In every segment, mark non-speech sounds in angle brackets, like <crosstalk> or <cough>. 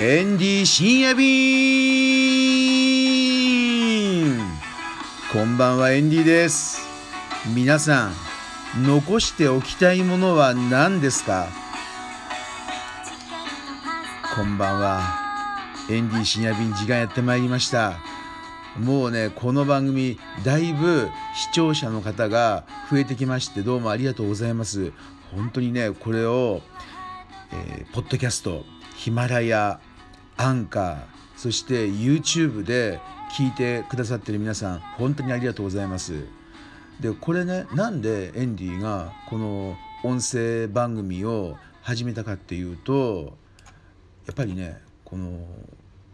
エンディ深夜便こんばんはエンディです。皆さん残しておきたいものは何ですか？こんばんは。エンディ深夜便時間やってまいりました。もうねこの番組だいぶ視聴者の方が増えてきましてどうもありがとうございます。本当にねこれを、えー、ポッドキャストヒマラヤアンカーそして YouTube で聞いてくださってる皆さん本当にありがとうございます。でこれねなんでエンディがこの音声番組を始めたかっていうとやっぱりねこの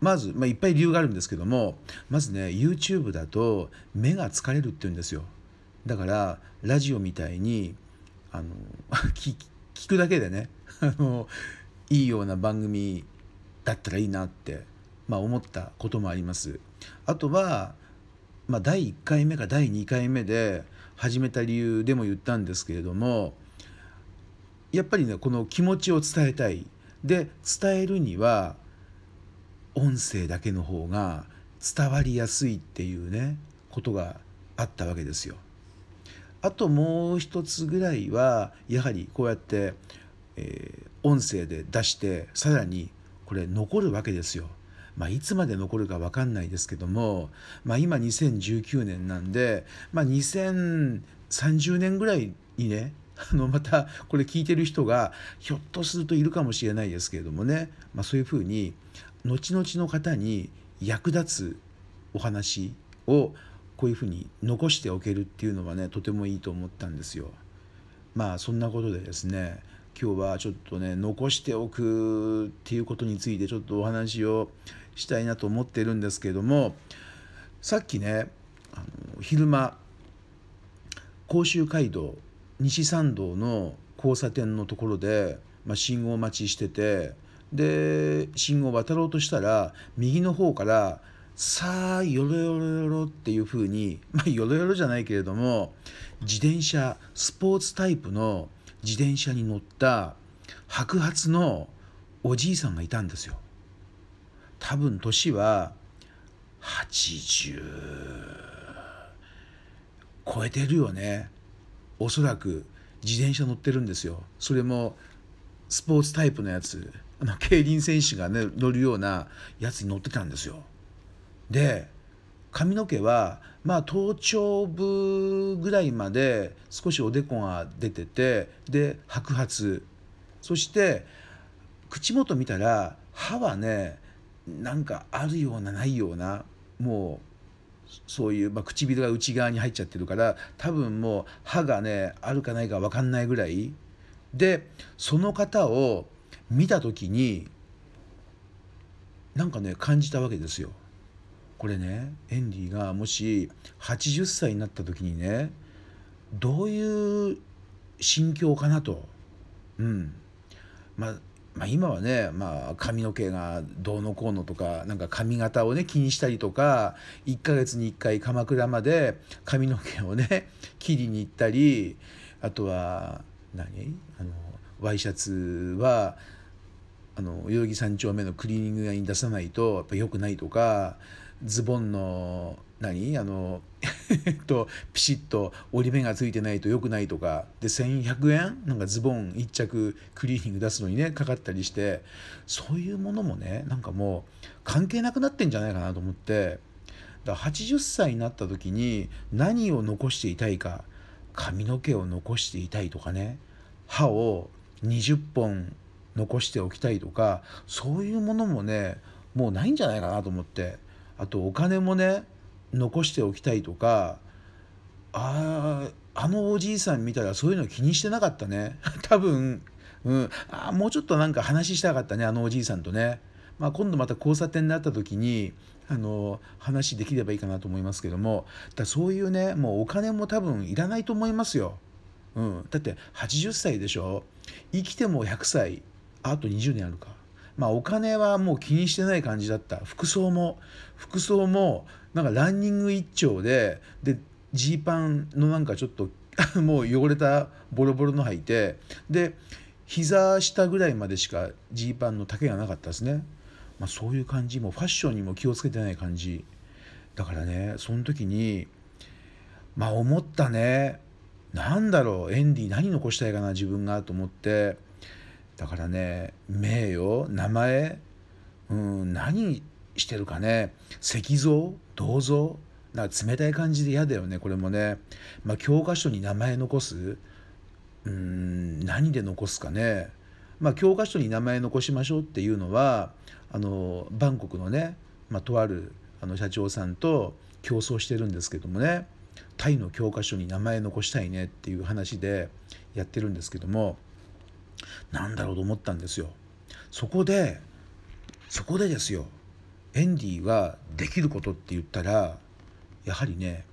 まず、まあ、いっぱい理由があるんですけどもまずね YouTube だと目が疲れるって言うんですよ。だからラジオみたいにあの <laughs> 聞くだけでねあのいいような番組だったらいいなって、まあ、思ったこともあります。あとは、まあ、第1回目か第2回目で始めた理由でも言ったんですけれどもやっぱりねこの気持ちを伝えたいで伝えるには音声だけの方が伝わりやすいっていうねことがあったわけですよ。あともう一つぐらいはやはりこうやって、えー、音声で出してさらにこれ残るわけですよ。まあ、いつまで残るか分かんないですけども、まあ、今2019年なんで、まあ、2030年ぐらいにねあのまたこれ聞いてる人がひょっとするといるかもしれないですけれどもね、まあ、そういうふうに後々の方に役立つお話をこういうふうに残しておけるっていうのはねとてもいいと思ったんですよ。まあそんなことでですね今日はちょっとね残しておくっていうことについてちょっとお話をしたいなと思ってるんですけどもさっきねあの昼間甲州街道西参道の交差点のところで、まあ、信号待ちしててで信号渡ろうとしたら右の方から「さあよろよろよろ」っていうふうにまあよろよろじゃないけれども自転車スポーツタイプの自転車に乗った白髪のおじいさんがいたんですよ。多分年は80超えてるよね。おそらく自転車乗ってるんですよ。それもスポーツタイプのやつ。あの競輪選手がね乗るようなやつに乗ってたんですよ。で髪の毛はまあ頭頂部ぐらいまで少しおでこが出ててで白髪そして口元見たら歯はねなんかあるようなないようなもうそういう、まあ、唇が内側に入っちゃってるから多分もう歯がねあるかないか分かんないぐらいでその方を見た時になんかね感じたわけですよ。これねエンディがもし80歳になった時にねどういう心境かなと。うんまあまあ、今はね、まあ、髪の毛がどうのこうのとかなんか髪型をね気にしたりとか1ヶ月に1回鎌倉まで髪の毛をね <laughs> 切りに行ったりあとは何？あのワイシャツはあの代々木三丁目のクリーニング屋に出さないとやっぱ良くないとかズボンの何？あのとピシッと折り目がついてないと良くないとか。で1100円？なんかズボン1着クリーニング出すのにねかかったりして。そういうものもねなんかもう関係なくなってんじゃないかなと思って。だ80歳になった時に何を残していたいか？髪の毛を残していたいとかね。歯を20本残しておきたいとか。そういうものもねもうないんじゃないかなと思って。あとお金もね残しておきたいとかああのおじいさん見たらそういうの気にしてなかったね。<laughs> 多分、うん、あもうちょっとなんか話したかったねあのおじいさんとね、まあ、今度また交差点になった時にあの話できればいいかなと思いますけども。だそういうねもうお金も多分いらないと思いますよ。うん、だって80歳でしょ？生きても100歳。あと20年あるか。まあお金はもう気にしてない感じだった。服装も服装もなんかランニング一丁ででジーパンのなんかちょっと <laughs> もう汚れたボロボロの履いてで膝下ぐらいまでしかジーパンの丈がなかったですね。まあ、そういう感じもファッションにも気をつけてない感じ。だからねその時にまあ思ったね。なんだろうエンディ何残したいかな自分がと思って。だからね名誉名前うん何してるかね石像銅像なんか冷たい感じで嫌だよねこれもね、まあ、教科書に名前残すうん何で残すかね。まあ教科書に名前残しましょうっていうのはあのバンコクのね、まあ、とあるあの社長さんと競争してるんですけどもねタイの教科書に名前残したいねっていう話でやってるんですけどもなんだろうと思ったんですよ。そこでそこでですよエンディはできることって言ったらやはりね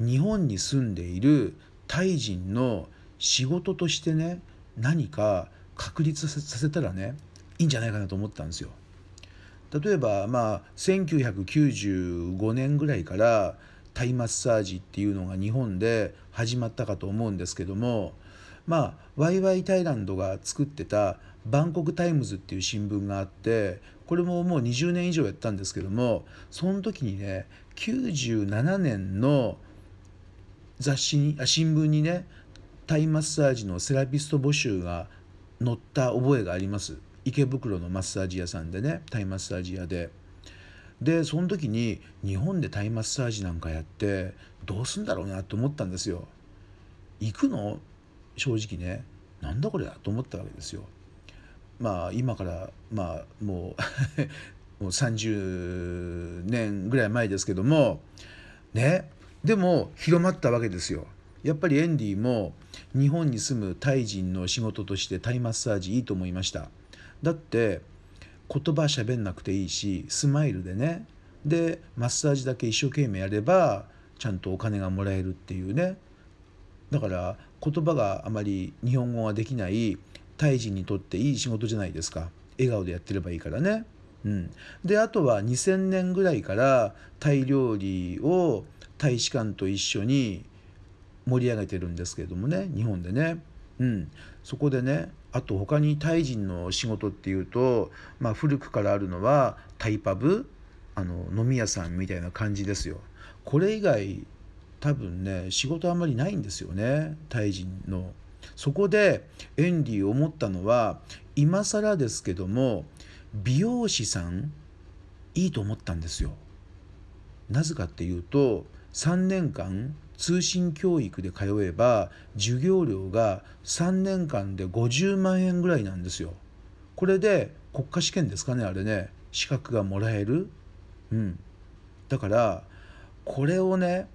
日本に住んでいるタイ人の仕事としてね何か確立させたらねいいんじゃないかなと思ったんですよ。例えばまあ1995年ぐらいからタイマッサージっていうのが日本で始まったかと思うんですけどもまあワイワイタイランドが作ってたバンコクタイムズっていう新聞があってこれももう20年以上やったんですけどもその時にね97年の雑誌にあ新聞にねタイマッサージのセラピスト募集が載った覚えがあります池袋のマッサージ屋さんでねタイマッサージ屋で。でその時に日本でタイマッサージなんかやってどうすんだろうなと思ったんですよ。行くの？正直ねなんだこれだと思ったわけですよ。まあ今からまあもう <laughs> もう30年ぐらい前ですけどもねでも広まったわけですよ。やっぱりエンディも日本に住むタイ人の仕事としてタイマッサージいいと思いました。だって言葉喋んなくていいしスマイルでねでマッサージだけ一生懸命やればちゃんとお金がもらえるっていうねだから言葉があまり日本語ができないタイ人にとっていい仕事じゃないですか笑顔でやってればいいからね。うん、であとは2000年ぐらいからタイ料理を大使館と一緒に盛り上げてるんですけれどもね日本でね。うん、そこでねあと他にタイ人の仕事っていうと、まあ、古くからあるのはタイパブあの飲み屋さんみたいな感じですよ。これ以外多分ね仕事あんまりないんですよねタイ人の。そこでエンディ思ったのは今更ですけども美容師さんいいと思ったんですよ。なぜかっていうと3年間通信教育で通えば授業料が3年間で50万円ぐらいなんですよ。これで国家試験ですかねあれね資格がもらえる。うん。だからこれをね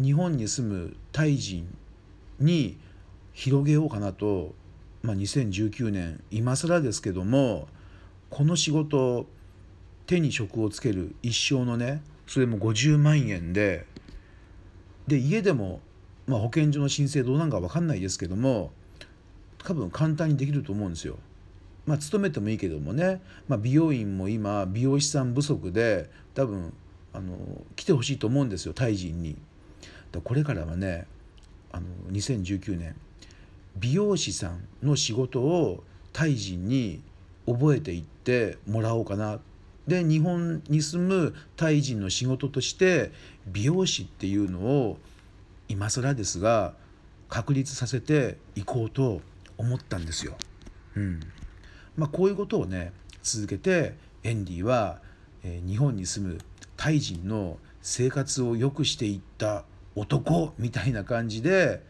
日本に住むタイ人に広げようかなと、まあ、2019年今更ですけどもこの仕事手に職をつける一生のねそれも50万円でで家でも、まあ、保健所の申請どうなんか分かんないですけども多分簡単にできると思うんですよ。まあ、勤めてもいいけどもね、まあ、美容院も今美容師さん不足で多分あの来てほしいと思うんですよタイ人に。だこれからはねあの2019年美容師さんの仕事をタイ人に覚えていってもらおうかなで日本に住むタイ人の仕事として美容師っていうのを今更ですが確立させていこうと思ったんですよ。うんまあ、こういうことをね続けてエンディは、えー、日本に住むタイ人の生活を良くしていった男みたいな感じで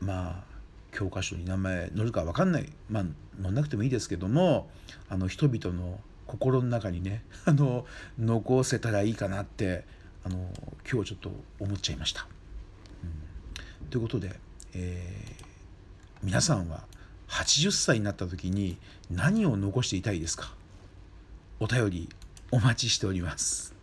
まあ教科書に名前載るか分かんないまあ載んなくてもいいですけどもあの人々の心の中にね <laughs> あの残せたらいいかなってあの今日ちょっと思っちゃいました。うん、ということで、えー、皆さんは80歳になった時に何を残していたいですか？お便りお待ちしております。